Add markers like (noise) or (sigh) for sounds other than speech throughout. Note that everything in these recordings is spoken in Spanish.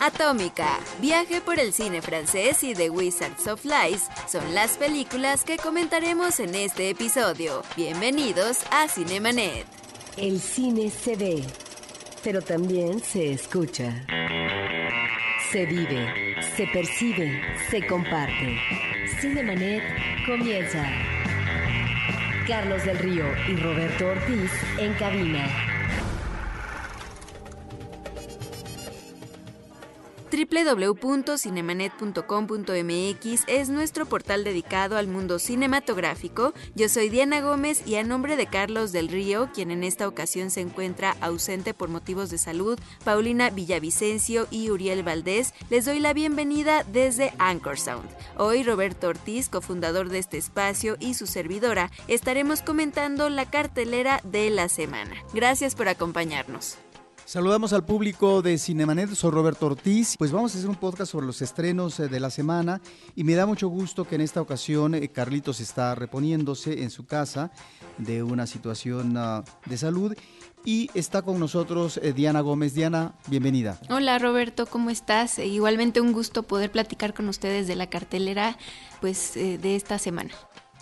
Atómica, Viaje por el cine francés y The Wizards of Lies son las películas que comentaremos en este episodio. Bienvenidos a Cinemanet. El cine se ve, pero también se escucha. Se vive, se percibe, se comparte. Cinemanet comienza. Carlos del Río y Roberto Ortiz en cabina. www.cinemanet.com.mx es nuestro portal dedicado al mundo cinematográfico. Yo soy Diana Gómez y a nombre de Carlos del Río, quien en esta ocasión se encuentra ausente por motivos de salud, Paulina Villavicencio y Uriel Valdés, les doy la bienvenida desde Anchor Sound. Hoy Roberto Ortiz, cofundador de este espacio, y su servidora estaremos comentando la cartelera de la semana. Gracias por acompañarnos. Saludamos al público de Cinemanet, soy Roberto Ortiz. Pues vamos a hacer un podcast sobre los estrenos eh, de la semana y me da mucho gusto que en esta ocasión eh, Carlitos está reponiéndose en su casa de una situación ah, de salud y está con nosotros eh, Diana Gómez. Diana, bienvenida. Hola Roberto, ¿cómo estás? igualmente un gusto poder platicar con ustedes de la cartelera pues de esta semana.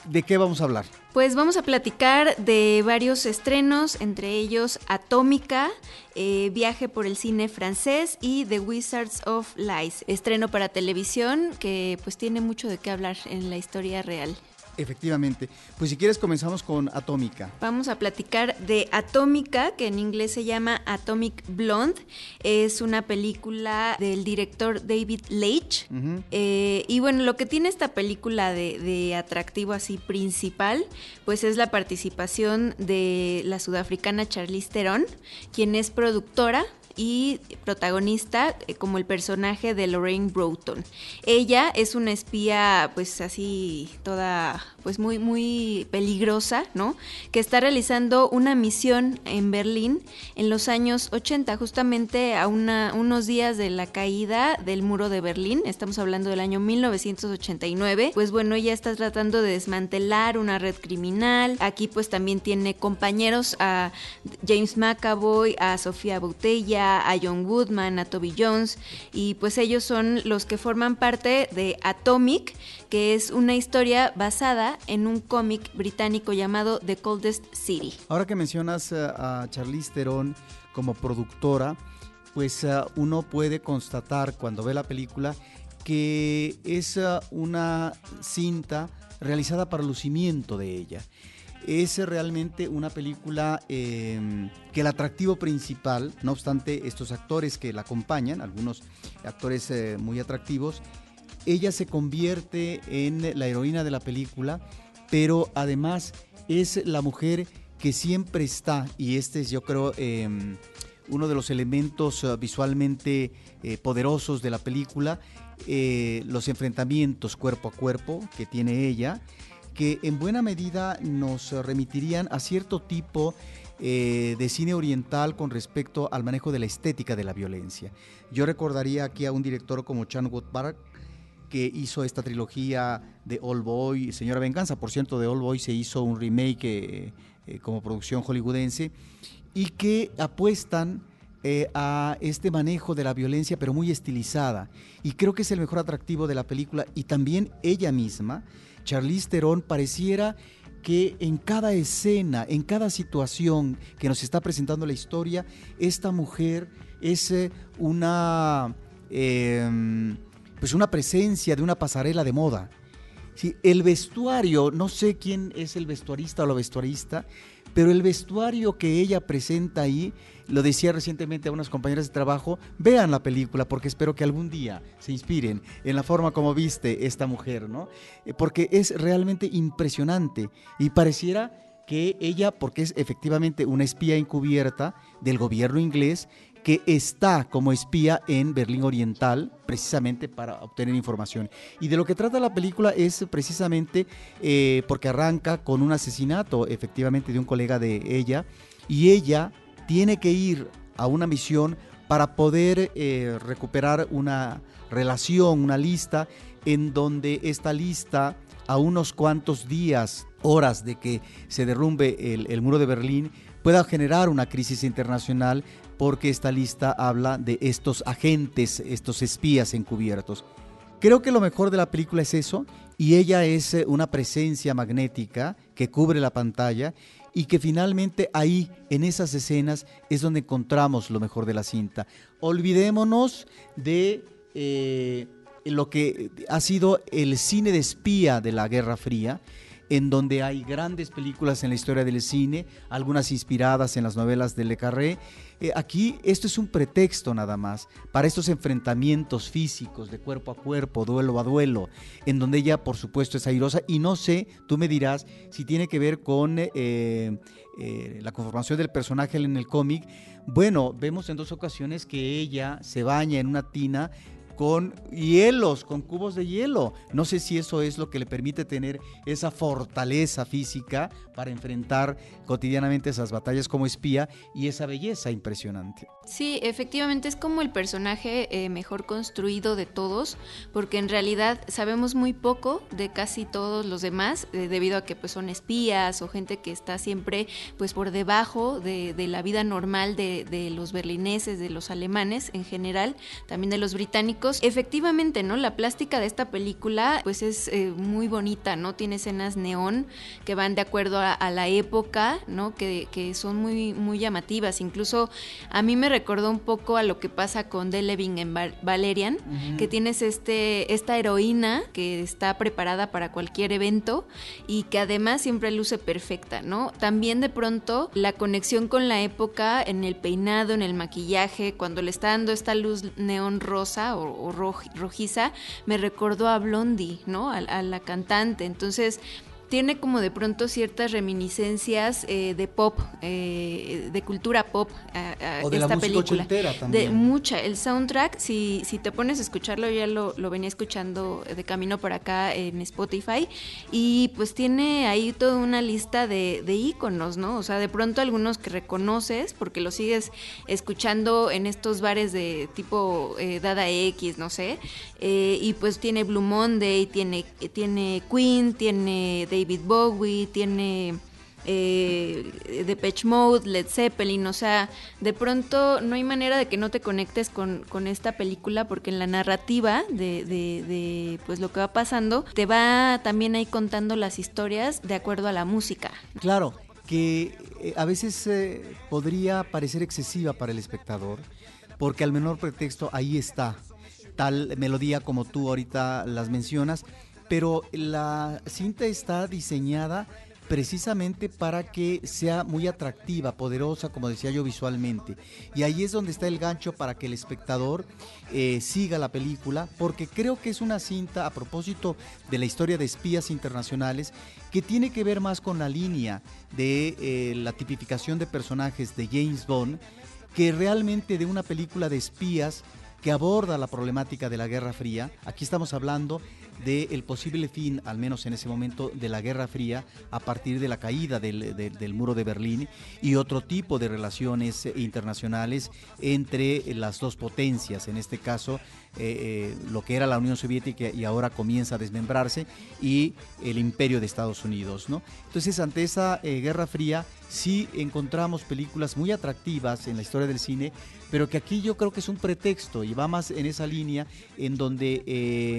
¿De qué vamos a hablar? Pues vamos a platicar de varios estrenos, entre ellos Atómica, eh, Viaje por el cine francés y The Wizards of Lies, estreno para televisión que pues tiene mucho de qué hablar en la historia real. Efectivamente. Pues si quieres comenzamos con Atómica. Vamos a platicar de Atómica, que en inglés se llama Atomic Blonde. Es una película del director David Leitch. Eh, y bueno, lo que tiene esta película de, de, atractivo así principal, pues es la participación de la sudafricana Charlize Theron, quien es productora y protagonista eh, como el personaje de Lorraine Broughton. Ella es una espía pues así toda pues muy muy peligrosa, ¿no? Que está realizando una misión en Berlín en los años 80, justamente a una, unos días de la caída del muro de Berlín, estamos hablando del año 1989. Pues bueno, ella está tratando de desmantelar una red criminal. Aquí pues también tiene compañeros a James McAvoy, a Sofía Boutella, a John Woodman, a Toby Jones, y pues ellos son los que forman parte de Atomic, que es una historia basada en un cómic británico llamado The Coldest City. Ahora que mencionas eh, a Charlize Theron como productora, pues eh, uno puede constatar cuando ve la película que es eh, una cinta realizada para lucimiento de ella es realmente una película em, que el atractivo principal, no obstante estos actores que la acompañan, algunos actores muy atractivos, ella se convierte en la heroína de la película, pero además es la mujer que siempre está, y este es yo creo em, uno de los elementos eh, visualmente eh, poderosos de la película, los enfrentamientos cuerpo a cuerpo que tiene ella que en buena medida nos remitirían a cierto tipo eh, de cine oriental con respecto al manejo de la estética de la violencia. Yo recordaría aquí a un director como Chan Wook Park, que hizo esta trilogía de All Boy, Señora Venganza, por cierto, de All Boy se hizo un remake eh, eh, como producción hollywoodense, y que apuestan a este manejo de la violencia, pero muy estilizada. Y creo que es el mejor atractivo de la película, y también ella misma Charlize Theron pareciera que en cada escena, en cada situación que nos está presentando la historia, esta mujer es eh, una, em, pues una presencia de una pasarela de moda. el vestuario, no sé quién es el vestuarista o la vestuarista, pero el vestuario que ella presenta ahí, lo decía recientemente a unas compañeras de trabajo, vean la película porque espero que algún día se inspiren en la forma como viste esta mujer, ¿no? Eh, porque es realmente impresionante y pareciera que ella, porque es efectivamente una espía encubierta del gobierno inglés, que está como espía en Berlín Oriental, precisamente para obtener información. Y de lo que trata la película es precisamente eh, porque arranca con un asesinato, efectivamente, de un colega de ella, y ella tiene que ir a una misión para poder eh, recuperar una relación, una lista, en donde esta lista, a unos cuantos días, horas de que se derrumbe el, el muro de Berlín, pueda generar una crisis internacional porque esta lista habla de estos agentes, estos espías encubiertos. Creo que lo mejor de la película es eso, y ella es eh, una presencia magnética que cubre la pantalla y que finalmente ahí, en esas escenas, es donde encontramos lo mejor de la cinta. Olvidémonos de eh, lo que ha sido el cine de espía de la Guerra Fría, en donde hay grandes películas en la historia del cine, algunas inspiradas en las novelas de Le Carré. Eh, aquí esto es un pretexto nada más para estos enfrentamientos físicos de cuerpo a cuerpo, duelo a duelo, en donde ella por supuesto es airosa y no sé, tú me dirás si tiene que ver con eh, eh, la conformación del personaje en el cómic. Bueno, vemos en dos ocasiones que ella se baña en una tina con hielos, con cubos de hielo. No sé si eso es lo que le permite tener esa fortaleza física para enfrentar cotidianamente esas batallas como espía y esa belleza impresionante. Sí, efectivamente es como el personaje eh, mejor construido de todos, porque en realidad sabemos muy poco de casi todos los demás, eh, debido a que pues son espías o gente que está siempre pues por debajo de, la vida normal de, de los berlineses, de los alemanes en general, también de los británicos Efectivamente, ¿no? La plástica de esta película pues es eh, muy bonita, ¿no? Tiene escenas neón que van de acuerdo a, la época, ¿no? Que, son muy, muy llamativas. Incluso a mí me recordó un poco a lo que pasa con Deleving en Valerian, que tienes este, esta heroína que está preparada para cualquier evento y que además siempre luce perfecta, ¿no? También de pronto la conexión con la época en el peinado, en el maquillaje, cuando le está dando esta luz neón rosa o, o rojiza, me recordó a Blondie, ¿no? A, la cantante. Entonces, tiene como de pronto ciertas reminiscencias eh, de pop, eh, de cultura pop a, o de esta la película. también. De mucha. El soundtrack, si, si te pones a escucharlo, ya lo, lo venía escuchando de camino por acá en Spotify, y pues tiene ahí toda una lista de, de íconos, ¿no? O sea, de pronto algunos que reconoces, porque lo sigues escuchando en estos bares de tipo eh, Dada X, no sé, y pues tiene Blue Monday, tiene, tiene Queen, tiene David Bowie, tiene eh, Depeche Mode, Led Zeppelin, o sea, de pronto no hay manera de que no te conectes con, esta película porque en la narrativa de, de, pues lo que va pasando te va también ahí contando las historias de acuerdo a la música. Claro, que eh, a veces eh, podría parecer excesiva para el espectador porque al menor pretexto ahí está tal melodía como tú ahorita las mencionas pero la cinta está diseñada precisamente para que sea muy atractiva, poderosa, como decía yo visualmente. Y ahí es donde está el gancho para que el espectador eh, siga la película, porque creo que es una cinta a propósito de la historia de espías internacionales que tiene que ver más con la línea de eh, la tipificación de personajes de James Bond que realmente de una película de espías que aborda la problemática de la Guerra Fría. Aquí estamos hablando del posible fin, al menos en ese momento, de la Guerra Fría a partir de la caída del, muro de Berlín y otro tipo de relaciones internacionales entre las dos potencias, en este caso eh, eh, lo que era la Unión Soviética y ahora comienza a desmembrarse y el imperio de Estados Unidos. ¿no? Entonces, ante esa eh, Guerra Fría, sí encontramos películas muy atractivas en la historia del cine, pero que aquí yo creo que es un pretexto y va más en esa línea en donde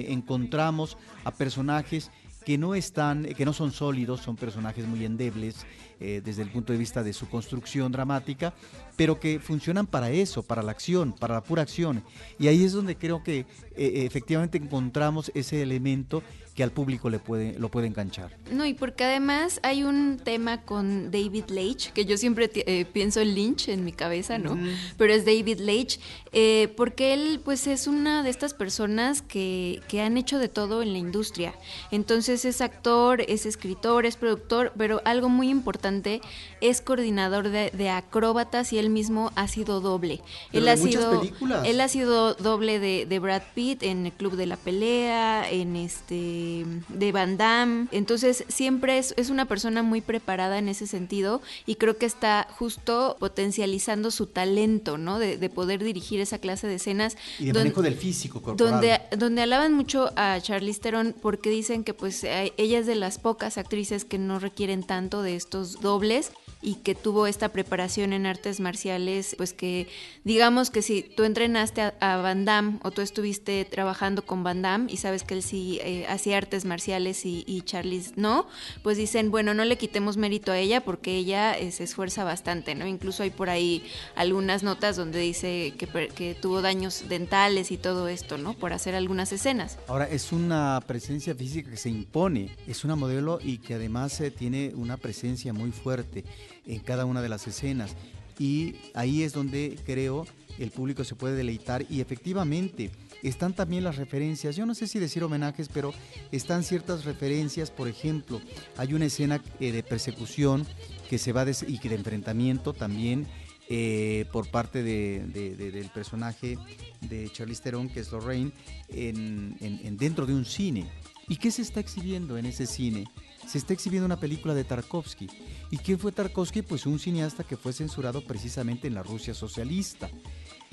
encontramos a personajes que no están, que no son sólidos, son personajes muy endebles desde el punto de vista de su construcción dramática, pero que funcionan para eso, para la acción, para la pura acción. Y ahí es donde creo que eh, efectivamente encontramos ese elemento que al público le puede, lo puede enganchar. No, y porque además hay un tema con David Leitch, que yo siempre eh, pienso en Lynch en mi cabeza, ¿no? Pero es David Leitch, eh, porque él pues es una de estas personas que, que han hecho de todo en la industria. Entonces es actor, es escritor, es productor, pero algo muy importante importante es coordinador de, de acróbatas y él mismo ha sido doble. él, ha sido, él ha sido doble de, Brad Pitt en el Club de la Pelea, en este de Van Damme. Entonces siempre es, es una persona muy preparada en ese sentido y creo que está justo potencializando su talento, ¿no? De, poder dirigir esa clase de escenas. Y de manejo del físico corporal. Donde, donde alaban mucho a Charlize Theron porque dicen que pues ella es de las pocas actrices que no requieren tanto de estos dobles y que tuvo esta preparación en artes marciales, pues que digamos que si tú entrenaste a, Van Damme o tú estuviste trabajando con Van Damme y sabes que él sí eh, hacía artes marciales y, y Charlize no, pues dicen, bueno, no le quitemos mérito a ella porque ella eh, se esfuerza bastante, ¿no? Incluso hay por ahí algunas notas donde dice que, que tuvo daños dentales y todo esto, ¿no? Por hacer algunas escenas. Ahora, es una presencia física que se impone, es una modelo y que además eh, tiene una presencia muy fuerte en cada una de las escenas. Y ahí es donde creo el público se puede deleitar y efectivamente están también las referencias, yo no sé si decir homenajes, pero están ciertas referencias, por ejemplo, hay una escena eh, de persecución que se va y de enfrentamiento también eh, por parte del personaje de Charlize Theron, que es Lorraine, en, dentro de un cine. ¿Y qué se está exhibiendo en ese cine? Se está exhibiendo una película de Tarkovsky. ¿Y quién fue Tarkovsky? Pues un cineasta que fue censurado precisamente en la Rusia socialista.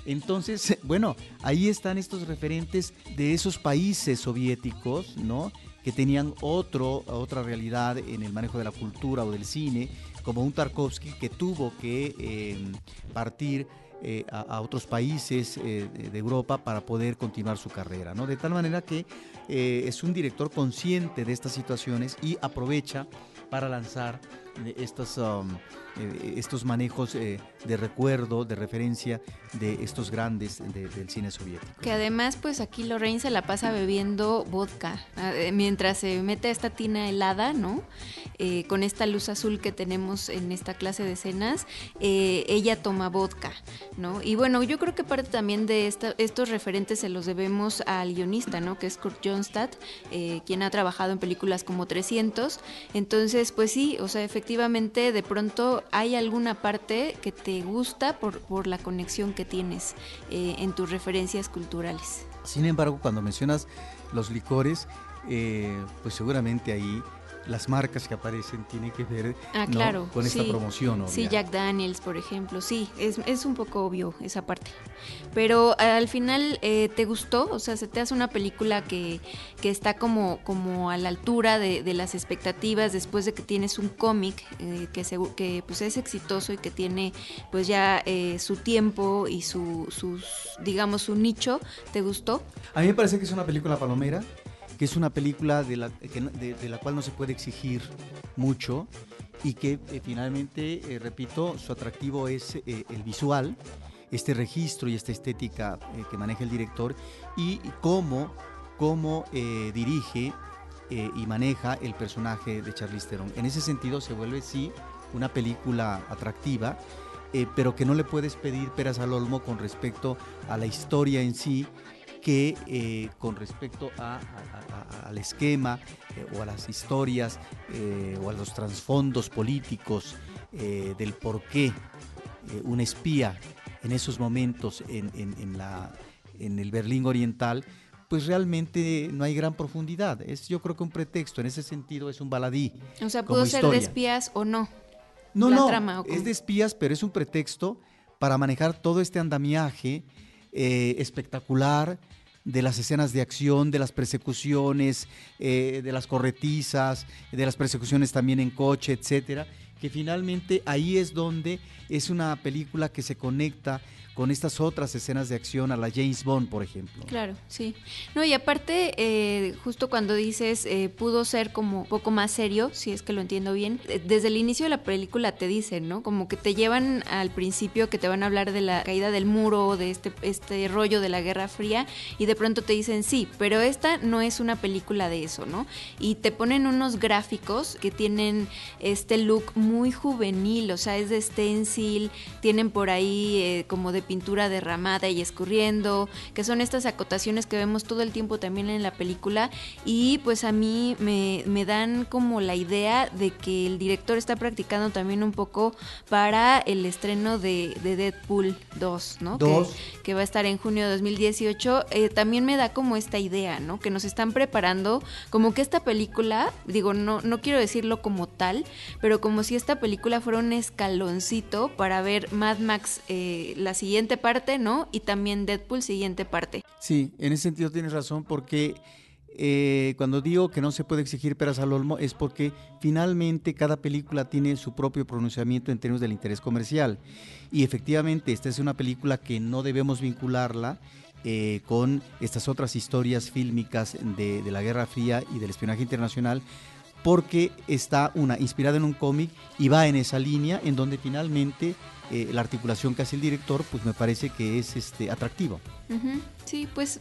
Entonces, (laughs) bueno, ahí están estos referentes de esos países soviéticos, ¿no? Que tenían otro, otra realidad en el manejo de la cultura o del cine, como un Tarkovsky que tuvo que eh, partir eh, a, otros países eh, de Europa para poder continuar su carrera, ¿no? De tal manera que es un director consciente de estas situaciones y aprovecha para lanzar estas um, eh, estos manejos eh, de recuerdo, de referencia de estos grandes del cine soviético. Que además, pues aquí Lorraine se la pasa bebiendo vodka eh, mientras se mete esta tina helada, ¿no? Con esta luz azul que tenemos en esta clase de escenas, ella toma vodka, ¿no? Y bueno, yo creo que parte también de estos referentes se los debemos al guionista, ¿no? Que es Kurt Johnstadt, quien ha trabajado en películas como 300. Entonces, pues sí, o sea, efectivamente, de pronto hay alguna parte que te gusta por, la conexión que tienes eh, en tus referencias culturales. Sin embargo, cuando mencionas los licores, eh, pues seguramente ahí las marcas que aparecen tienen que ver ah, con esta promoción. Sí, Jack Daniels, por ejemplo, sí, es, es, un poco obvio esa parte. Pero eh, al final, eh, ¿te gustó? O sea, ¿se te hace una película que, que está como, como a la altura de, de las expectativas después de que tienes un cómic eh, que, que pues es exitoso y que tiene pues ya su tiempo y su, sus, digamos, su nicho? ¿Te gustó? A mí me parece que es una película palomera que es una película de la, de, la cual no se puede exigir mucho y que eh, finalmente, eh, repito, su atractivo es eh, el visual, este registro y esta estética que maneja el director y cómo, cómo dirige y maneja el personaje de Charlize Theron. En ese sentido se vuelve, sí, una película atractiva, pero que no le puedes pedir peras al olmo con respecto a la historia en sí que eh, con respecto al esquema eh, o a las historias eh, o a los trasfondos políticos del por qué un espía en esos momentos en, la, en el Berlín Oriental, pues realmente no hay gran profundidad. Es yo creo que un pretexto, en ese sentido es un baladí. O sea, pudo ser de espías o no. No, no, es de espías, pero es un pretexto para manejar todo este andamiaje espectacular de las escenas de acción, de las persecuciones, eh, de las corretizas, de las persecuciones también en coche, etcétera, que finalmente ahí es donde es una película que se conecta con estas otras escenas de acción a la James Bond, por ejemplo. Claro, sí. No, y aparte, eh, justo cuando dices, eh, pudo ser como un poco más serio, si es que lo entiendo bien, eh, desde el inicio de la película te dicen, ¿no? Como que te llevan al principio que te van a hablar de la caída del muro, de este, este rollo de la Guerra Fría, y de pronto te dicen, sí, pero esta no es una película de eso, ¿no? Y te ponen unos gráficos que tienen este look muy juvenil, o sea, es de stencil, tienen por ahí como de pintura derramada y escurriendo, que son estas acotaciones que vemos todo el tiempo también en la película y pues a mí me, me dan como la idea de que el director está practicando también un poco para el estreno de, Deadpool 2, ¿no? Que, que, va a estar en junio de 2018. Eh, también me da como esta idea, ¿no? Que nos están preparando como que esta película, digo, no, no quiero decirlo como tal, pero como si esta película fuera un escaloncito para ver Mad Max eh, la siguiente parte, ¿no? Y también Deadpool, siguiente parte. Sí, en ese sentido tienes razón porque eh, cuando digo que no se puede exigir peras al olmo es porque finalmente cada película tiene su propio pronunciamiento en términos del interés comercial. Y efectivamente esta es una película que no debemos vincularla eh, con estas otras historias fílmicas de, de la Guerra Fría y del espionaje internacional, porque está una inspirada en un cómic y va en esa línea en donde finalmente eh, la articulación que hace el director, pues me parece que es este atractivo. Sí, pues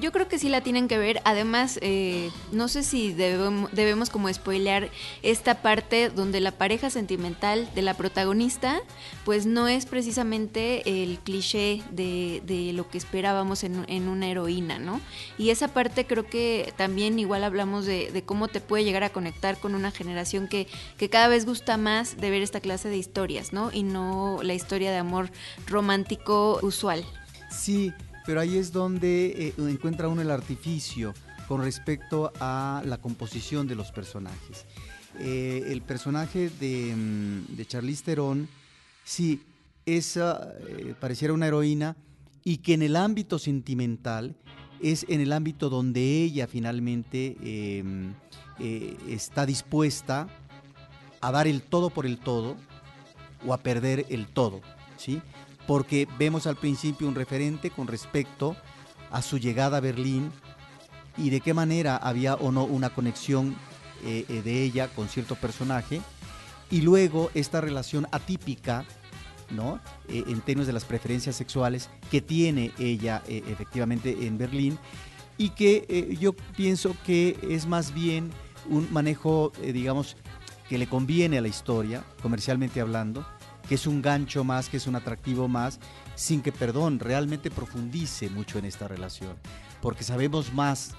yo creo que sí la tienen que ver. Además, eh, no sé si debemos, debemos como spoilear esta parte donde la pareja sentimental de la protagonista, pues no es precisamente el cliché de, lo que esperábamos en, una heroína, ¿no? Y esa parte creo que también igual hablamos de, de, cómo te puede llegar a conectar con una generación que, que cada vez gusta más de ver esta clase de historias, ¿no? Y no la historia de amor romántico usual. Sí, pero ahí es donde eh, encuentra uno el artificio con respecto a la composición de los personajes. Eh, el personaje de, mm, de Charlize sí, esa eh, pareciera una heroína y que en el ámbito sentimental es en el ámbito donde ella finalmente em, está dispuesta a dar el todo por el todo o a perder el todo, ¿sí? Porque vemos al principio un referente con respecto a su llegada a Berlín y de qué manera había o no una conexión eh, eh, de ella con cierto personaje, y luego esta relación atípica, ¿no? Eh, en términos de las preferencias sexuales que tiene ella efectivamente en Berlín, y que yo pienso que es más bien un manejo, digamos, que le conviene a la historia, comercialmente hablando, que es un gancho más, que es un atractivo más, sin que, perdón, realmente profundice mucho en esta relación, porque sabemos más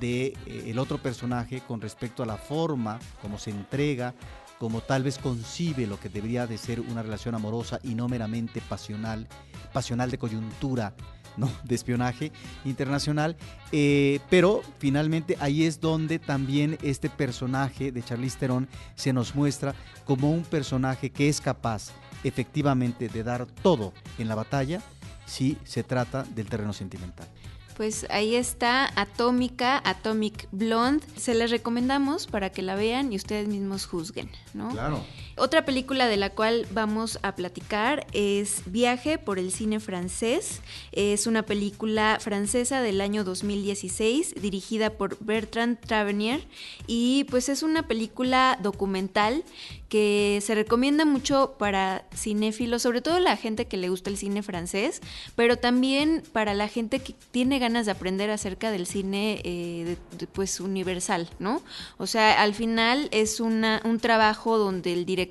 de eh, otro personaje con respecto a la forma como se entrega, como tal vez concibe lo que debería de ser una relación amorosa y no meramente pasional, pasional de coyuntura, ¿no? de espionaje internacional, eh, pero finalmente ahí es donde también este personaje de Charlize Theron se nos muestra como un personaje que es capaz efectivamente de dar todo en la batalla si se trata del terreno sentimental. Pues ahí está Atómica, Atomic Blonde. Se les recomendamos para que la vean y ustedes mismos juzguen, ¿no? Claro. Otra película de la cual vamos a platicar es Viaje por el cine francés. Es una película francesa del año 2016 dirigida por Bertrand Tavernier y pues es una película documental que se recomienda mucho para cinéfilos, sobre todo la gente que le gusta el cine francés, pero también para la gente que tiene ganas de aprender acerca del cine eh, pues universal, ¿no? O sea, al final es una, un trabajo donde el director,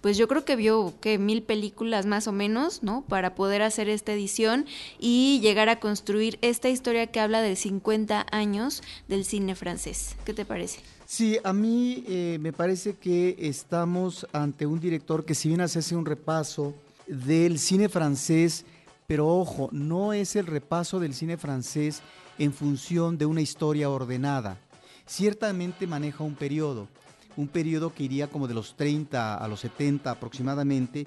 pues yo creo que vio que mil películas más o menos, ¿no? Para poder hacer esta edición y llegar a construir esta historia que habla de 50 años del cine francés. ¿Qué te parece? Sí, a mí eh, me parece que estamos ante un director que si bien hace un repaso del cine francés, pero ojo, no es el repaso del cine francés en función de una historia ordenada. Ciertamente maneja un periodo, un periodo que iría como de los 30 a los 70 aproximadamente,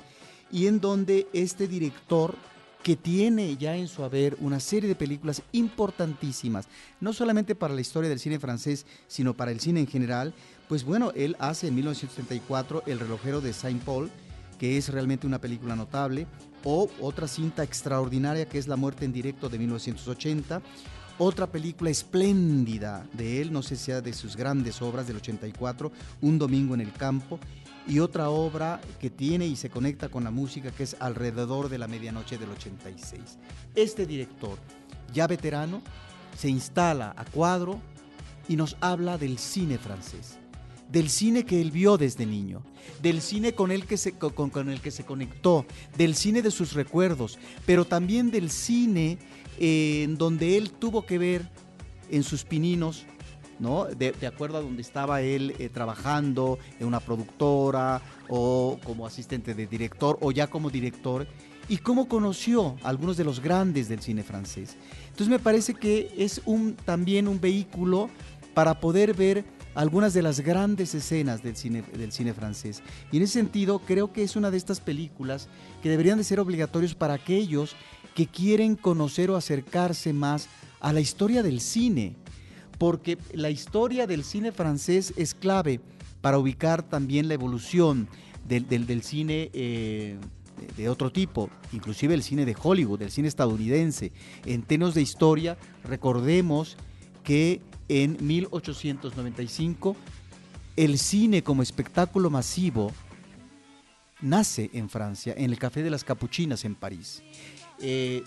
y en donde este director que tiene ya en su haber una serie de películas importantísimas, no solamente para la historia del cine francés, sino para el cine en general, pues bueno, él hace en 1934 El relojero de Saint Paul, que es realmente una película notable, o otra cinta extraordinaria que es La muerte en directo de 1980, otra película espléndida de él, no sé si sea de sus grandes obras del 84, Un domingo en el campo, y otra obra que tiene y se conecta con la música que es alrededor de la medianoche del 86. Este director, ya veterano, se instala a cuadro y nos habla del cine francés, del cine que él vio desde niño, del cine con el que se, con, el que se conectó, del cine de sus recuerdos, pero también del cine eh, en donde él tuvo que ver en sus pininos ¿no? De, acuerdo a donde estaba él eh, trabajando en una productora o como asistente de director o ya como director y cómo conoció a algunos de los grandes del cine francés. Entonces me parece que es un, también un vehículo para poder ver algunas de las grandes escenas del cine, del cine francés. Y en ese sentido creo que es una de estas películas que deberían de ser obligatorios para aquellos que quieren conocer o acercarse más a la historia del cine porque la historia del cine francés es clave para ubicar también la evolución del, cine eh, de otro tipo, inclusive el cine de Hollywood, el cine estadounidense. En términos de historia, recordemos que en 1895 el cine como espectáculo masivo nace en Francia, en el Café de las Capuchinas en París. Eh,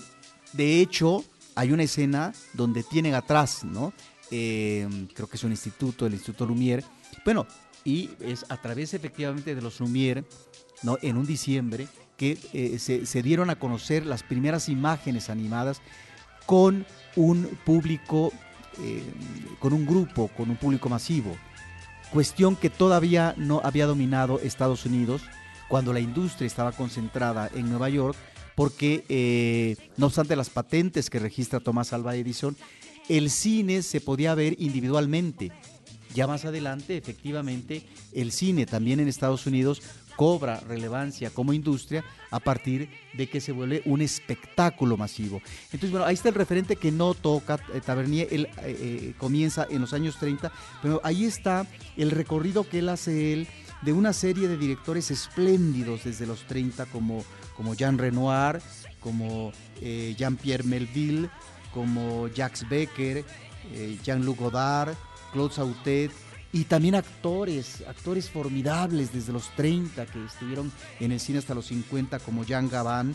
de hecho, hay una escena donde tienen atrás, ¿no? Eh, creo que es un instituto, el Instituto Lumière. Bueno, y es a través efectivamente de los Lumière, ¿no? En un diciembre, que eh, se, dieron a conocer las primeras imágenes animadas con un público, con un grupo, con un público masivo. Cuestión que todavía no había dominado Estados Unidos cuando la industria estaba concentrada en Nueva York, porque eh, no obstante las patentes que registra Tomás Alba Edison, el cine se podía ver individualmente. Ya más adelante, efectivamente, el cine también en Estados Unidos cobra relevancia como industria a partir de que se vuelve un espectáculo masivo. Entonces, bueno, ahí está el referente que no toca eh, Tavernier, él eh, comienza en los años 30, pero ahí está el recorrido que él hace él de una serie de directores espléndidos desde los 30 como, como Jean Renoir, como eh, Jean-Pierre Melville, como Jacques Becker, eh, Jean-Luc Godard, Claude Sautet, y también actores, actores formidables desde los 30 que estuvieron en el cine hasta los 50 como Jean Gabin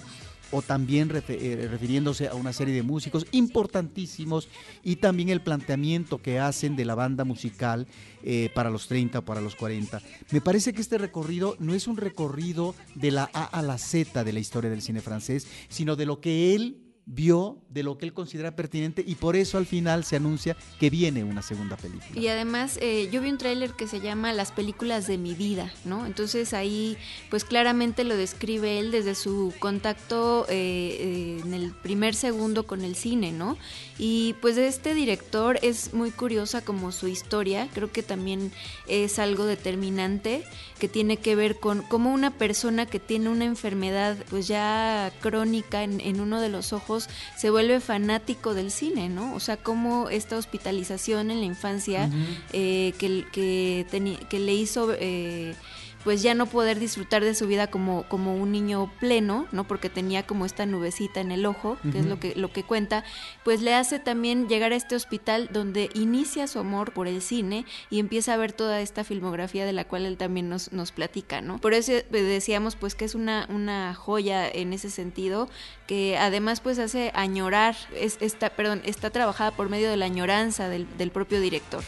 o también eh, refiriéndose a una serie de músicos importantísimos y también el planteamiento que hacen de la banda musical eh, para los 30 o para los 40. Me parece que este recorrido no es un recorrido de la A a la Z de la historia del cine francés, sino de lo que él vio de lo que él considera pertinente y por eso al final se anuncia que viene una segunda película. Y además eh, yo vi un tráiler que se llama Las películas de mi vida, ¿no? Entonces ahí pues claramente lo describe él desde su contacto eh, eh, en el primer segundo con el cine, ¿no? Y pues de este director es muy curiosa como su historia, creo que también es algo determinante que tiene que ver con cómo una persona que tiene una enfermedad pues ya crónica en uno de los ojos, se vuelve fanático del cine, ¿no? O sea, cómo esta hospitalización en la infancia eh, que, que, que, le hizo... Eh, pues ya no poder disfrutar de su vida como, como un niño pleno, ¿no? Porque tenía como esta nubecita en el ojo, que es lo que, lo que cuenta, pues le hace también llegar a este hospital donde inicia su amor por el cine y empieza a ver toda esta filmografía de la cual él también nos, nos platica, ¿no? Por eso decíamos pues que es una, una joya en ese sentido, que además pues hace añorar, es, está, perdón, está trabajada por medio de la añoranza del, del propio director.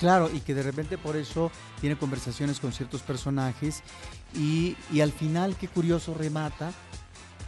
Claro, y que de repente por eso tiene conversaciones con ciertos personajes y, al final, qué curioso, remata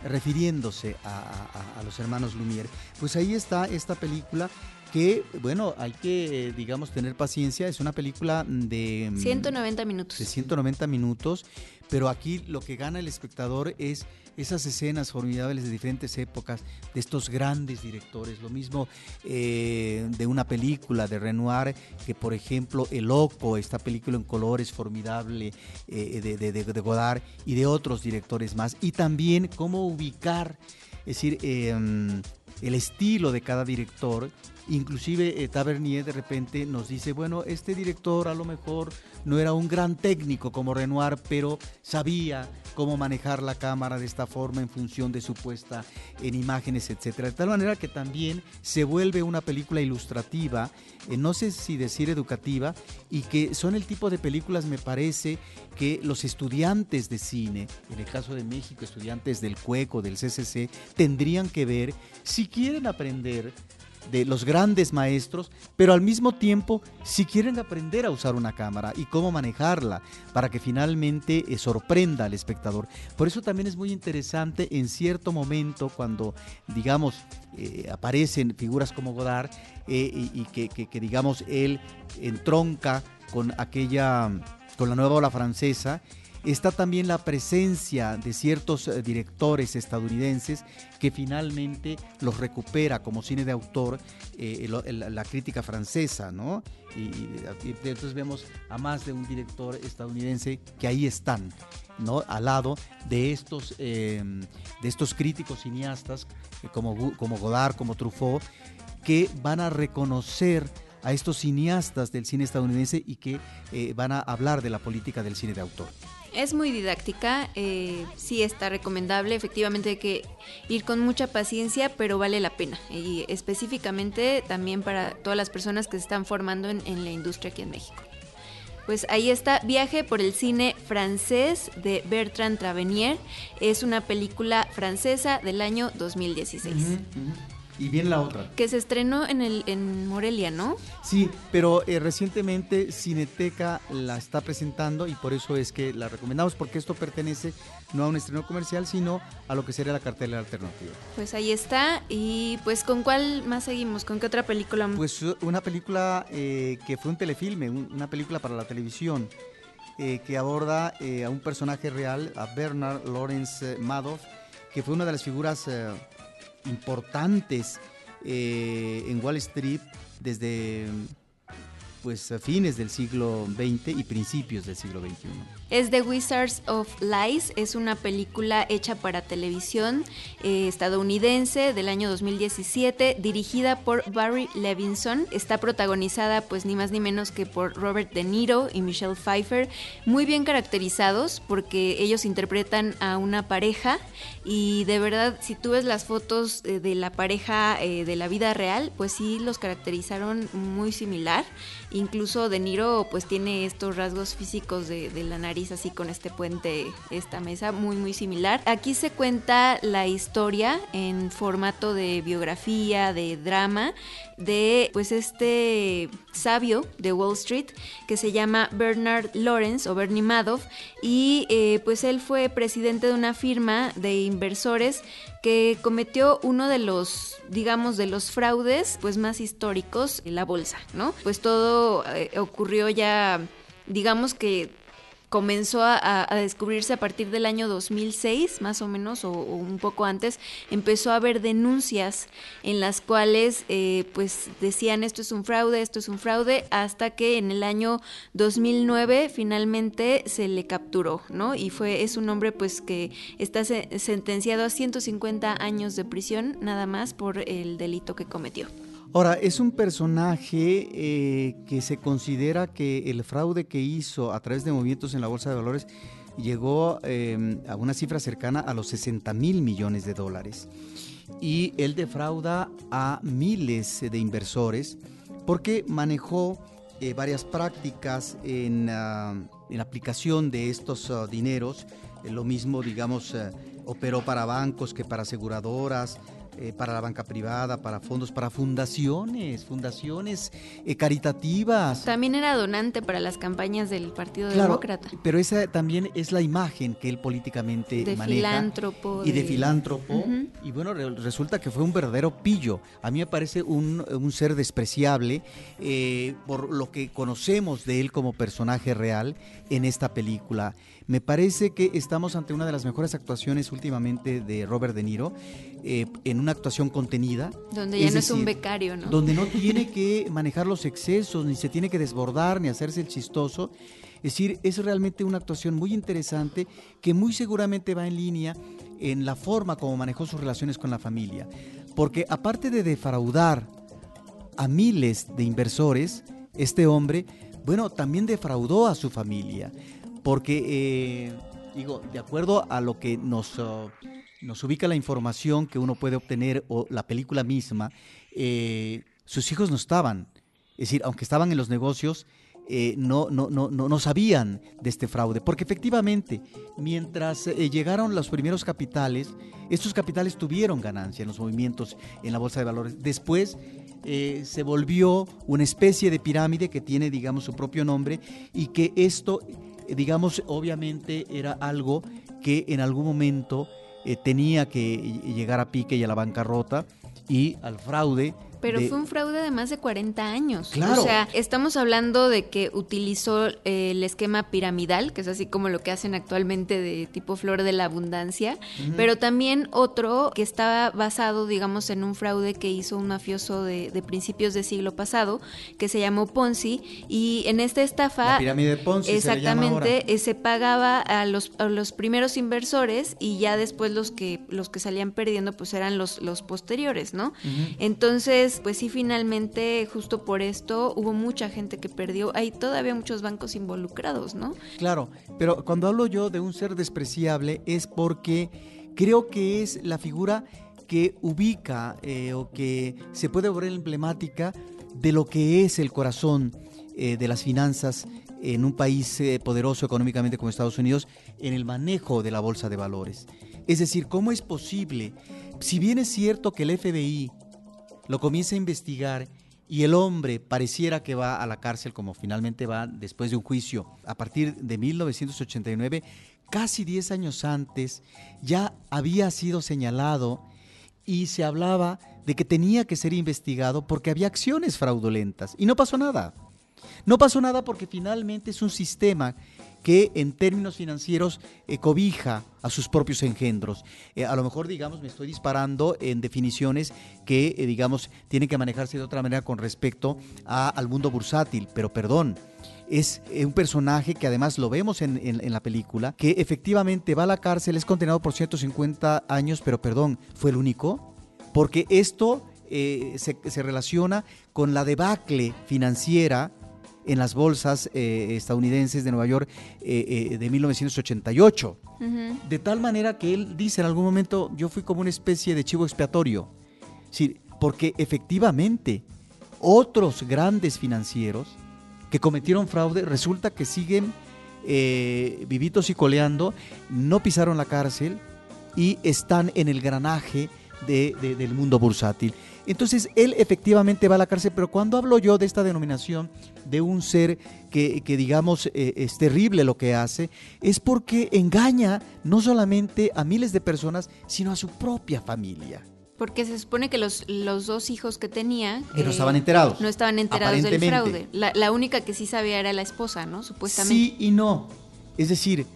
refiriéndose a, los hermanos Lumière. Pues ahí está esta película que, bueno, hay que, digamos, tener paciencia. Es una película de... 190 minutos. De 190 minutos, pero aquí lo que gana el espectador es esas escenas formidables de diferentes épocas, de estos grandes directores. Lo mismo eh, de una película de Renoir, que por ejemplo El Loco, esta película en colores formidable eh, de, Godard y de otros directores más. Y también cómo ubicar, es decir, em, el estilo de cada director Inclusive eh, de repente nos dice, bueno, este director a lo mejor no era un gran técnico como Renoir, pero sabía cómo manejar la cámara de esta forma en función de su puesta en imágenes, etcétera. De tal manera que también se vuelve una película ilustrativa, eh, no sé si decir educativa, y que son el tipo de películas, me parece, que los estudiantes de cine, en el caso de México, estudiantes del CUECO, del CCC, tendrían que ver si quieren aprender de los grandes maestros, pero al mismo tiempo si quieren aprender a usar una cámara y cómo manejarla para que finalmente eh, sorprenda al espectador. Por eso también es muy interesante en cierto momento cuando, digamos, eh, aparecen figuras como Godard eh, y, que, que, digamos, él entronca con aquella, con la nueva ola francesa está también la presencia de ciertos eh, directores estadounidenses que finalmente los recupera como cine de autor eh, la crítica francesa, ¿no? Y, entonces vemos a más de un director estadounidense que ahí están, ¿no? Al lado de estos, em, de estos críticos cineastas eh, como, como Godard, como Truffaut, que van a reconocer a estos cineastas del cine estadounidense y que van a hablar de la política del cine de autor. Es muy didáctica, eh, sí está recomendable, efectivamente hay que ir con mucha paciencia, pero vale la pena. Y específicamente también para todas las personas que se están formando en, la industria aquí en México. Pues ahí está, Viaje por el cine francés de Bertrand Travenier. Es una película francesa del año 2016. Y viene la otra. Que se estrenó en, el, en Morelia, ¿no? Sí, pero eh, recientemente Cineteca la está presentando y por eso es que la recomendamos, porque esto pertenece no a un estreno comercial, sino a lo que sería la cartela alternativa. Pues ahí está. Y pues, ¿con cuál más seguimos? ¿Con qué otra película? Pues una película eh, que fue un telefilme, una película para la televisión. Eh, que aborda a un personaje real, a Bernard Lawrence Madoff, que fue una de las figuras importantes eh, en Wall Street desde pues fines del siglo XX y principios del siglo XXI. Es The Wizards of Lies, es una película hecha para televisión eh, estadounidense del año 2017, dirigida por Barry Levinson. Está protagonizada pues ni más ni menos que por Robert De Niro y Michelle Pfeiffer, muy bien caracterizados porque ellos interpretan a una pareja y de verdad si tú ves las fotos eh, de la pareja eh, de la vida real, pues sí los caracterizaron muy similar. Incluso De Niro pues tiene estos rasgos físicos de, de la nariz así con este puente, esta mesa, muy muy similar. Aquí se cuenta la historia en formato de biografía, de drama, de pues este sabio de Wall Street que se llama Bernard Lawrence o Bernie Madoff y eh, pues él fue presidente de una firma de inversores que cometió uno de los, digamos, de los fraudes pues más históricos en la bolsa, ¿no? Pues todo eh, ocurrió ya, digamos que comenzó a, descubrirse a partir del año 2006, más o menos, o, un poco antes, empezó a haber denuncias en las cuales eh, pues decían esto es un fraude, esto es un fraude, hasta que en el año 2009 finalmente se le capturó, ¿no? Y fue, es un hombre pues que está sentenciado a 150 años de prisión nada más por el delito que cometió. Ahora, es un personaje eh, que se considera que el fraude que hizo a través de movimientos en la Bolsa de Valores llegó em, a una cifra cercana a los 60 mil millones de dólares. Y él defrauda a miles de inversores porque manejó eh, varias prácticas en, la aplicación de estos ah, dineros. lo mismo, digamos, eh, operó para bancos que para aseguradoras, eh, para la banca privada, para fondos, para fundaciones, fundaciones eh, caritativas. También era donante para las campañas del Partido Demócrata. Pero esa también es la imagen que él políticamente de maneja. Filántropo, y de, filántropo. Y bueno, resulta que fue un verdadero pillo. A mí me parece un, ser despreciable eh, por lo que conocemos de él como personaje real en esta película. Me parece que estamos ante una de las mejores actuaciones últimamente de Robert De Niro, eh, en una actuación contenida. Donde ya no es un becario, ¿no? Donde no tiene (laughs) que manejar los excesos, ni se tiene que desbordar, ni hacerse el chistoso. Es decir, es realmente una actuación muy interesante que muy seguramente va en línea en la forma como manejó sus relaciones con la familia. Porque aparte de defraudar a miles de inversores, este hombre, bueno, también defraudó a su familia porque, eh, digo, de acuerdo a lo que nos, uh, nos ubica la información que uno puede obtener o la película misma, eh, sus hijos no estaban. Es decir, aunque estaban en los negocios, eh, no, no, no, no, sabían de este fraude, porque efectivamente, mientras llegaron los primeros capitales, estos capitales tuvieron ganancia en los movimientos en la bolsa de valores. Después se volvió una especie de pirámide que tiene, digamos, su propio nombre y que esto digamos, obviamente era algo que en algún momento eh, tenía que llegar a pique y a la bancarrota y al fraude pero fue un fraude de más de 40 años. Claro. O sea, estamos hablando de que utilizó eh, el esquema piramidal, que es así como lo que hacen actualmente de tipo flor de la abundancia, pero también otro que estaba basado, digamos, en un fraude que hizo un mafioso de, principios del siglo pasado, que se llamó Ponzi, y en esta estafa... La pirámide de Ponzi. Exactamente, se, eh, se pagaba a los, a los primeros inversores y ya después los que, los que salían perdiendo pues eran los, los posteriores, ¿no? Entonces Pues sí, finalmente, justo por esto, hubo mucha gente que perdió. Hay todavía muchos bancos involucrados, ¿no? Claro, pero cuando hablo yo de un ser despreciable es porque creo que es la figura que ubica eh, o que se puede volver emblemática de lo que es el corazón eh, de las finanzas en un país eh, poderoso económicamente como Estados Unidos en el manejo de la bolsa de valores. Es decir, ¿cómo es posible, si bien es cierto que el FBI lo comienza a investigar y el hombre pareciera que va a la cárcel como finalmente va después de un juicio a partir de 1989, casi 10 años antes ya había sido señalado y se hablaba de que tenía que ser investigado porque había acciones fraudulentas y no pasó nada. No pasó nada porque finalmente es un sistema que en términos financieros eh, cobija a sus propios engendros. Eh, a lo mejor, digamos, me estoy disparando en definiciones que, eh, digamos, tienen que manejarse de otra manera con respecto al mundo bursátil, pero perdón. Es un personaje que además lo vemos en, la película, que efectivamente va a la cárcel, es condenado por 150 años, pero perdón, ¿fue el único? Porque esto se, se relaciona con la debacle financiera en las bolsas eh, estadounidenses de Nueva York eh, eh, de 1988. De tal manera que él dice en algún momento, yo fui como una especie de chivo expiatorio. Sí, porque efectivamente otros grandes financieros que cometieron fraude resulta que siguen vivitos y coleando, no pisaron la cárcel y están en el granaje del mundo bursátil. Entonces él efectivamente va a la cárcel, pero cuando hablo yo de esta denominación de un ser que, digamos eh, es terrible lo que hace, es porque engaña no solamente a miles de personas, sino a su propia familia. Porque se supone que los, los dos hijos que tenía... Que no estaban enterados. No estaban enterados del fraude. La, única que sí sabía era la esposa, ¿no? Supuestamente. Sí y no. Es decir,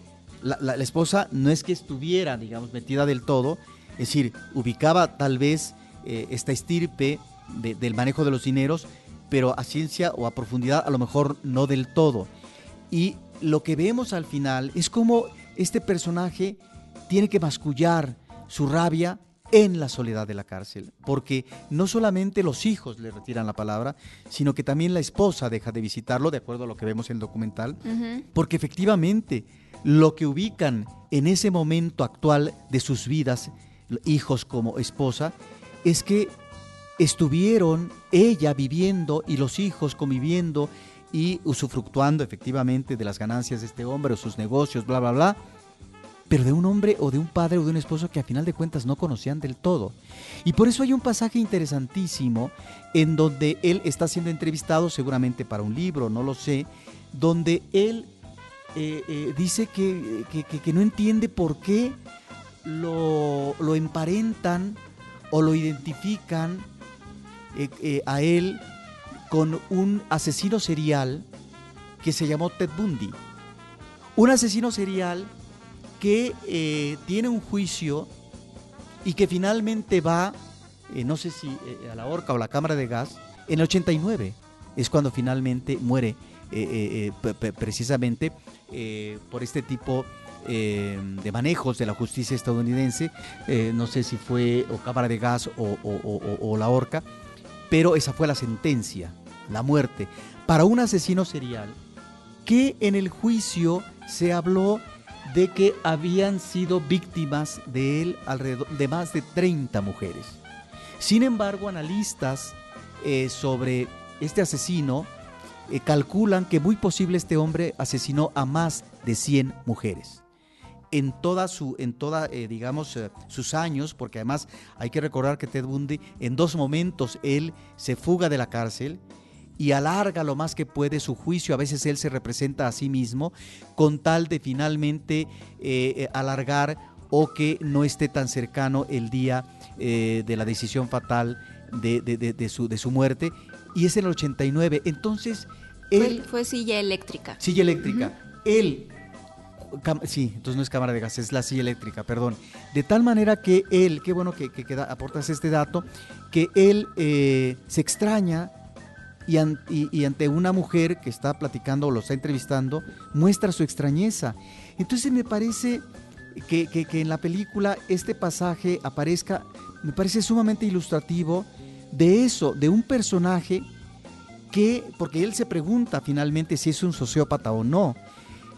la, la esposa no es que estuviera, digamos, metida del todo, es decir, ubicaba tal vez eh, esta estirpe del manejo de los dineros, pero a ciencia o a profundidad a lo mejor no del todo. Y lo que vemos al final es como este personaje tiene que mascullar su rabia en la soledad de la cárcel, porque no solamente los hijos le retiran la palabra, sino que también la esposa deja de visitarlo, de acuerdo a lo que vemos en el documental, porque efectivamente lo que ubican en ese momento actual de sus vidas, hijos como esposa, es que estuvieron ella viviendo y los hijos conviviendo y usufructuando efectivamente de las ganancias de este hombre o sus negocios, bla, bla, bla, pero de un hombre o de un padre o de un esposo que a final de cuentas no conocían del todo. Y por eso hay un pasaje interesantísimo en donde él está siendo entrevistado, seguramente para un libro, no lo sé, donde él eh, eh, dice que, no entiende por qué lo, lo emparentan o lo identifican eh, eh, a él con un asesino serial que se llamó Ted Bundy. Un asesino serial que eh, tiene un juicio y que finalmente va, no sé si a la horca o la cámara de gas, en el 89 es cuando finalmente muere precisamente por este tipo de eh, de manejos de la justicia estadounidense, eh, no sé si fue o cámara de gas o, la horca, pero esa fue la sentencia, la muerte, para un asesino serial que en el juicio se habló de que habían sido víctimas de él alrededor de más de 30 mujeres. Sin embargo, analistas eh, sobre este asesino calculan que muy posible este hombre asesinó a más de 100 mujeres en toda su, en toda, eh, digamos, eh, sus años, porque además hay que recordar que Ted Bundy en dos momentos él se fuga de la cárcel y alarga lo más que puede su juicio. A veces él se representa a sí mismo con tal de finalmente eh, alargar o que no esté tan cercano el día de la decisión fatal de, su, de su muerte. Y es en el 89. Entonces, él... Fue, silla eléctrica. Silla eléctrica. Él sí, entonces no es cámara de gas, es la silla eléctrica, perdón. De tal manera que él, qué bueno que, aportas este dato, que él eh, se extraña y, ante una mujer que está platicando o lo está entrevistando, muestra su extrañeza. Entonces me parece que, en la película este pasaje aparezca, me parece sumamente ilustrativo de eso, de un personaje que, porque él se pregunta finalmente si es un sociópata o no,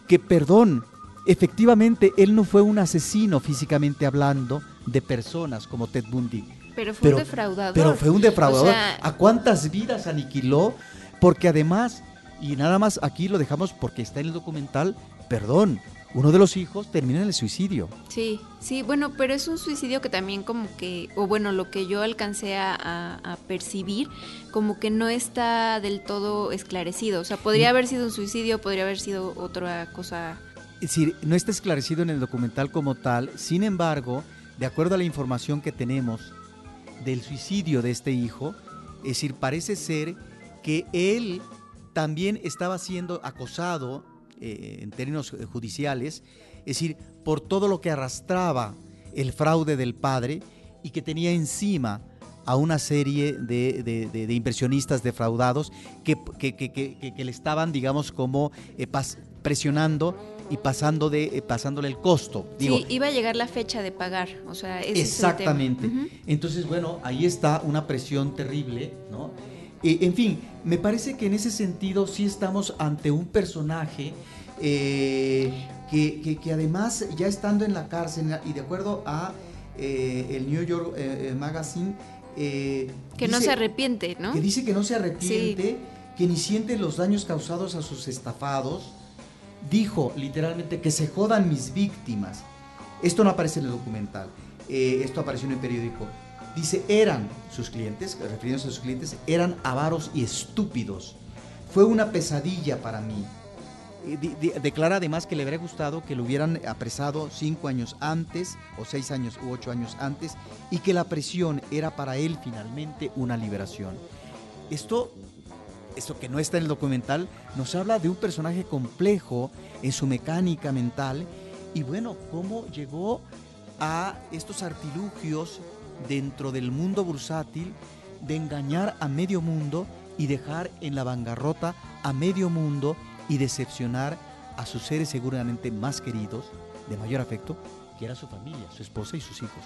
que perdón, efectivamente él no fue un asesino físicamente hablando de personas como Ted Bundy. Pero fue un defraudador. Pero fue un defraudador. ¿A cuántas vidas aniquiló? Porque además, y nada más aquí lo dejamos porque está en el documental, perdón, uno de los hijos termina en el suicidio. Sí, sí, bueno, pero es un suicidio que también como que, o bueno, lo que yo alcancé a, percibir, como que no está del todo esclarecido. O sea, podría mm. haber sido un suicidio, podría haber sido otra cosa. Es decir, no está esclarecido en el documental como tal, sin embargo, de acuerdo a la información que tenemos del suicidio de este hijo, es decir, parece ser que él también estaba siendo acosado eh, en términos judiciales, es decir, por todo lo que arrastraba el fraude del padre y que tenía encima a una serie de, de, impresionistas defraudados que, que, le estaban, digamos, como eh, presionando y pasando de, pasándole el costo. sí, iba a llegar la fecha de pagar, o sea, exactamente. Entonces, bueno, ahí está una presión terrible, ¿no? en fin, me parece que en ese sentido sí estamos ante un personaje eh, que, además ya estando en la cárcel y de acuerdo a eh, el New York eh, Magazine... que no se arrepiente, ¿no? Que dice que no se arrepiente, que ni siente los daños causados a sus estafados. Dijo literalmente que se jodan mis víctimas. Esto no aparece en el documental, esto apareció en el periódico. Dice, eran sus clientes, refiriéndose a sus clientes, eran avaros y estúpidos. Fue una pesadilla para mí. declara además que le habría gustado que lo hubieran apresado cinco años antes, o seis años u ocho años antes, y que la presión era para él finalmente una liberación. Esto, esto que no está en el documental, nos habla de un personaje complejo en su mecánica mental y bueno, cómo llegó a estos artilugios dentro del mundo bursátil de engañar a medio mundo y dejar en la bancarrota a medio mundo y decepcionar a sus seres seguramente más queridos, de mayor afecto, que era su familia, su esposa y sus hijos.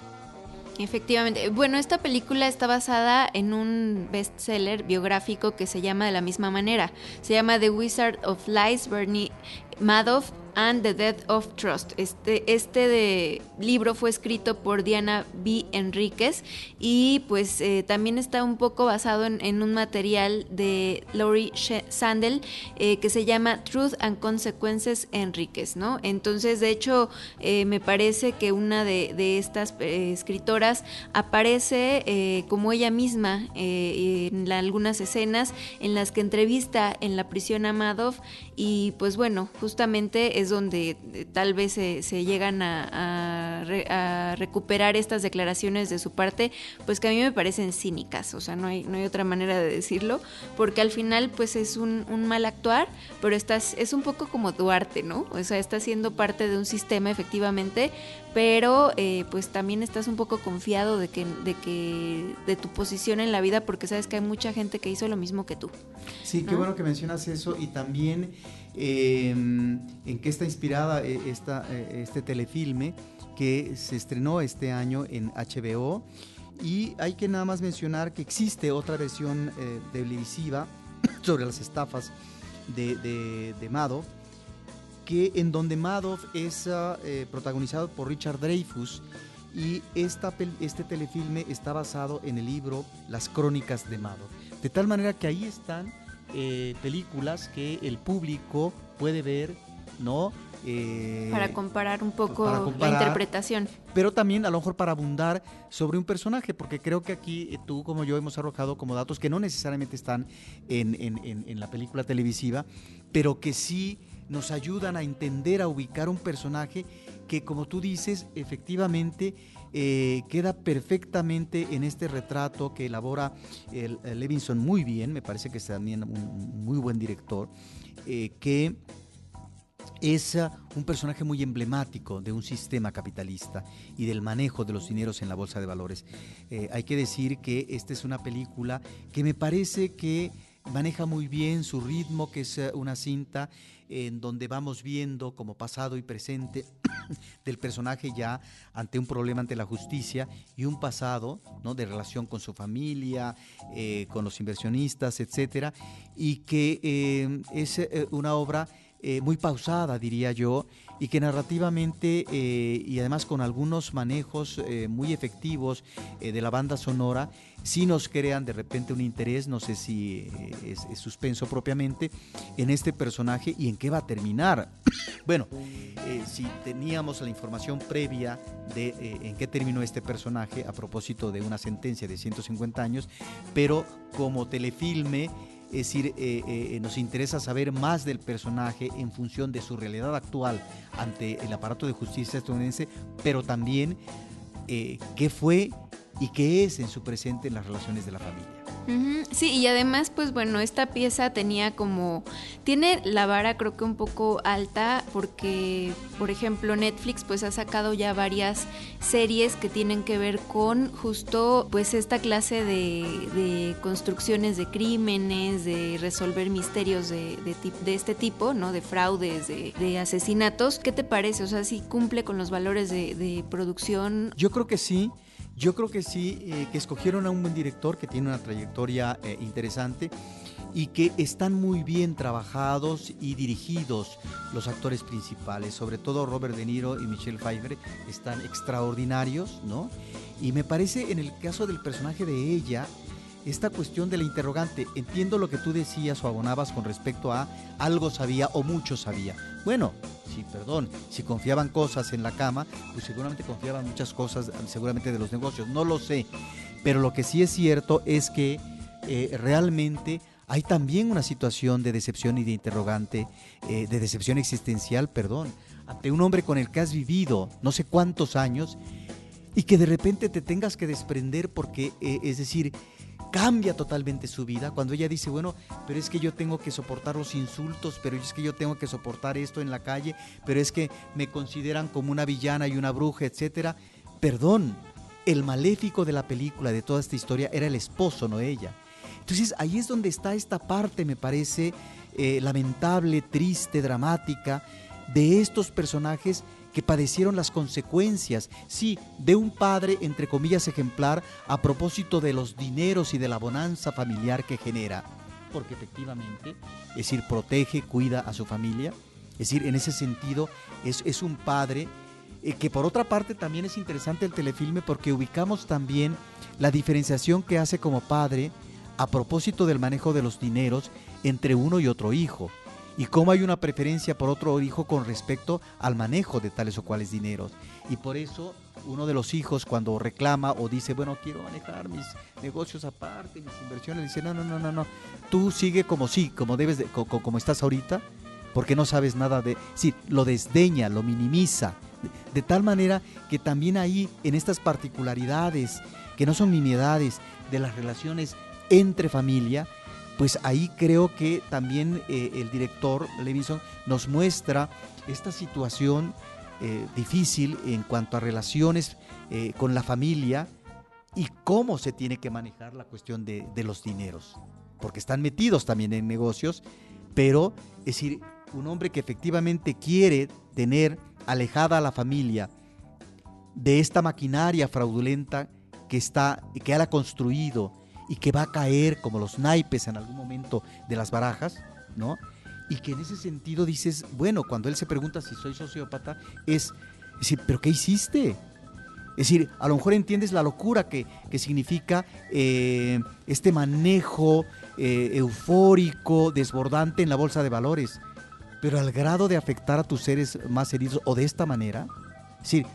Efectivamente. Bueno, esta película está basada en un bestseller biográfico que se llama de la misma manera. Se llama The Wizard of Lies, Bernie Madoff and the Death of Trust. Este, este de libro fue escrito por Diana B. Enríquez y pues eh, también está un poco basado en, un material de Laurie Sandel eh, que se llama Truth and Consequences Enríquez, ¿no? Entonces, de hecho, eh, me parece que una de, estas escritoras aparece como ella misma en algunas escenas en las que entrevista en la prisión a Madoff y pues bueno, justamente es donde eh, tal vez se, llegan a, recuperar estas declaraciones de su parte, pues que a mí me parecen cínicas, o sea, no hay, no hay otra manera de decirlo, porque al final pues es un, mal actuar, pero estás, es un poco como Duarte, ¿no? O sea, está siendo parte de un sistema efectivamente, pero eh, pues también estás un poco confiado de que, de que, de tu posición en la vida, porque sabes que hay mucha gente que hizo lo mismo que tú. Sí, qué bueno que mencionas eso y también Em, en qué está inspirada eh, esta, eh, este telefilme que se estrenó este año en HBO. Y hay que nada más mencionar que existe otra versión eh, televisiva (coughs) sobre las estafas de, de, Madoff, que en donde Madoff es ah, protagonizado por Richard Dreyfus y esta, este telefilme está basado en el libro Las Crónicas de Madoff. De tal manera que ahí están eh, películas que el público puede ver, ¿no? Eh, para comparar un poco la interpretación. Pero también a lo mejor para abundar sobre un personaje, porque creo que aquí eh, tú como yo hemos arrojado como datos que no necesariamente están en, en la película televisiva, pero que sí nos ayudan a entender, a ubicar un personaje que como tú dices, efectivamente eh, queda perfectamente en este retrato que elabora el, Levinson muy bien, me parece que es también un muy buen director, eh, que es uh, un personaje muy emblemático de un sistema capitalista y del manejo de los dineros en la bolsa de valores. Eh, hay que decir que esta es una película que me parece que maneja muy bien su ritmo, que es eh, una cinta en donde vamos viendo como pasado y presente (coughs) del personaje ya ante un problema ante la justicia y un pasado ¿no? de relación con su familia, eh, con los inversionistas, etcétera, y que eh, es una obra muy pausada, diría yo, y que narrativamente y además con algunos manejos muy efectivos de la banda sonora, si nos crean de repente un interés, no sé si eh, es, suspenso propiamente, en este personaje y en qué va a terminar. (coughs) bueno, eh, si teníamos la información previa de eh, en qué terminó este personaje a propósito de una sentencia de 150 años, pero como telefilme, es decir, nos interesa saber más del personaje en función de su realidad actual ante el aparato de justicia estadounidense, pero también qué fue y qué es en su presente en las relaciones de la familia. Sí, y además, pues bueno, esta pieza tenía como, tiene la vara creo que un poco alta porque, por ejemplo, Netflix pues ha sacado ya varias series que tienen que ver con justo pues esta clase de, construcciones de crímenes, de resolver misterios de, de, este tipo, ¿no? De fraudes, de, asesinatos. ¿Qué te parece? O sea, si cumple con los valores de producción. Yo creo que sí. Yo creo que sí, eh, que escogieron a un buen director que tiene una trayectoria eh, interesante y que están muy bien trabajados y dirigidos los actores principales, sobre todo Robert De Niro y Michelle Pfeiffer, están extraordinarios, ¿no? Y me parece en el caso del personaje de ella, esta cuestión de la interrogante, entiendo lo que tú decías o abonabas con respecto a algo sabía o mucho sabía. Bueno, sí, perdón, si confiaban cosas en la cama, pues seguramente confiaban muchas cosas, seguramente de los negocios, no lo sé. Pero lo que sí es cierto es que eh, realmente hay también una situación de decepción y de interrogante, eh, de decepción existencial, perdón, ante un hombre con el que has vivido no sé cuántos años y que de repente te tengas que desprender porque, eh, es decir, cambia totalmente su vida cuando ella dice, bueno, pero es que yo tengo que soportar los insultos, pero es que yo tengo que soportar esto en la calle, pero es que me consideran como una villana y una bruja, etcétera. Perdón, el maléfico de la película, de toda esta historia, era el esposo, no ella. Entonces ahí es donde está esta parte, me parece, eh, lamentable, triste, dramática, de estos personajes que padecieron las consecuencias, sí, de un padre, entre comillas, ejemplar a propósito de los dineros y de la bonanza familiar que genera. Porque efectivamente, es decir, protege, cuida a su familia. Es decir, en ese sentido, es, es un padre eh, que por otra parte también es interesante el telefilme porque ubicamos también la diferenciación que hace como padre a propósito del manejo de los dineros entre uno y otro hijo y cómo hay una preferencia por otro hijo con respecto al manejo de tales o cuales dineros. Y por eso uno de los hijos cuando reclama o dice, bueno, quiero manejar mis negocios aparte, mis inversiones, dice, no, no, no, no, no, tú sigue como sí, como debes, de, como, estás ahorita, porque no sabes nada de, sí, lo desdeña, lo minimiza, de, tal manera que también ahí, en estas particularidades, que no son nimiedades de las relaciones entre familia, pues ahí creo que también eh, el director Levinson nos muestra esta situación eh, difícil en cuanto a relaciones eh, con la familia y cómo se tiene que manejar la cuestión de, los dineros, porque están metidos también en negocios, pero es decir, un hombre que efectivamente quiere tener alejada a la familia de esta maquinaria fraudulenta que está que ha construido y que va a caer como los naipes en algún momento de las barajas, ¿no? Y que en ese sentido dices, bueno, cuando él se pregunta si soy sociópata, es decir, ¿pero qué hiciste? Es decir, a lo mejor entiendes la locura que, significa eh, este manejo eh, eufórico, desbordante en la bolsa de valores, pero al grado de afectar a tus seres más heridos o de esta manera, es decir,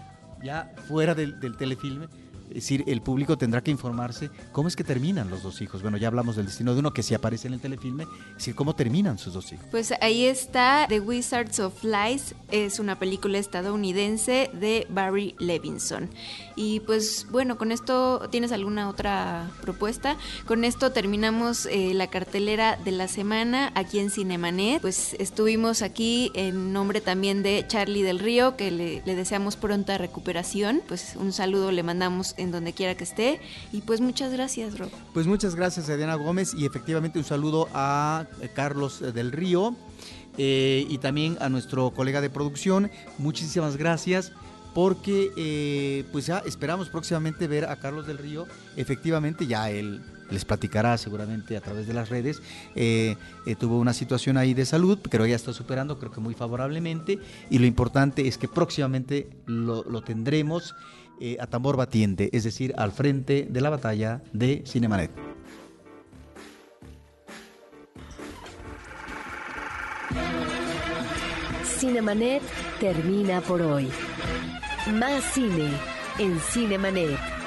ya fuera del, del telefilme, es decir, el público tendrá que informarse cómo es que terminan los dos hijos. Bueno, ya hablamos del destino de uno que sí aparece en el telefilme, es decir, cómo terminan sus dos hijos. Pues ahí está The Wizards of Lies, es una película estadounidense de Barry Levinson. Y pues bueno, con esto, ¿tienes alguna otra propuesta? Con esto terminamos eh, la cartelera de la semana aquí en Cinemanet. Pues estuvimos aquí en nombre también de Charlie del Río, que le, le deseamos pronta recuperación. Pues un saludo le mandamos en donde quiera que esté. Y pues muchas gracias, Rob. Pues muchas gracias a Diana Gómez y efectivamente un saludo a eh, Carlos eh, del Río eh, y también a nuestro colega de producción. Muchísimas gracias porque pues ya esperamos próximamente ver a Carlos del Río. Efectivamente ya él les platicará seguramente a través de las redes. tuvo una situación ahí de salud, pero ya está superando, creo que muy favorablemente. Y lo importante es que próximamente lo tendremos a tambor batiente, es decir, al frente de la batalla de Cinemanet. Cinemanet termina por hoy. Más cine en Cinemanet.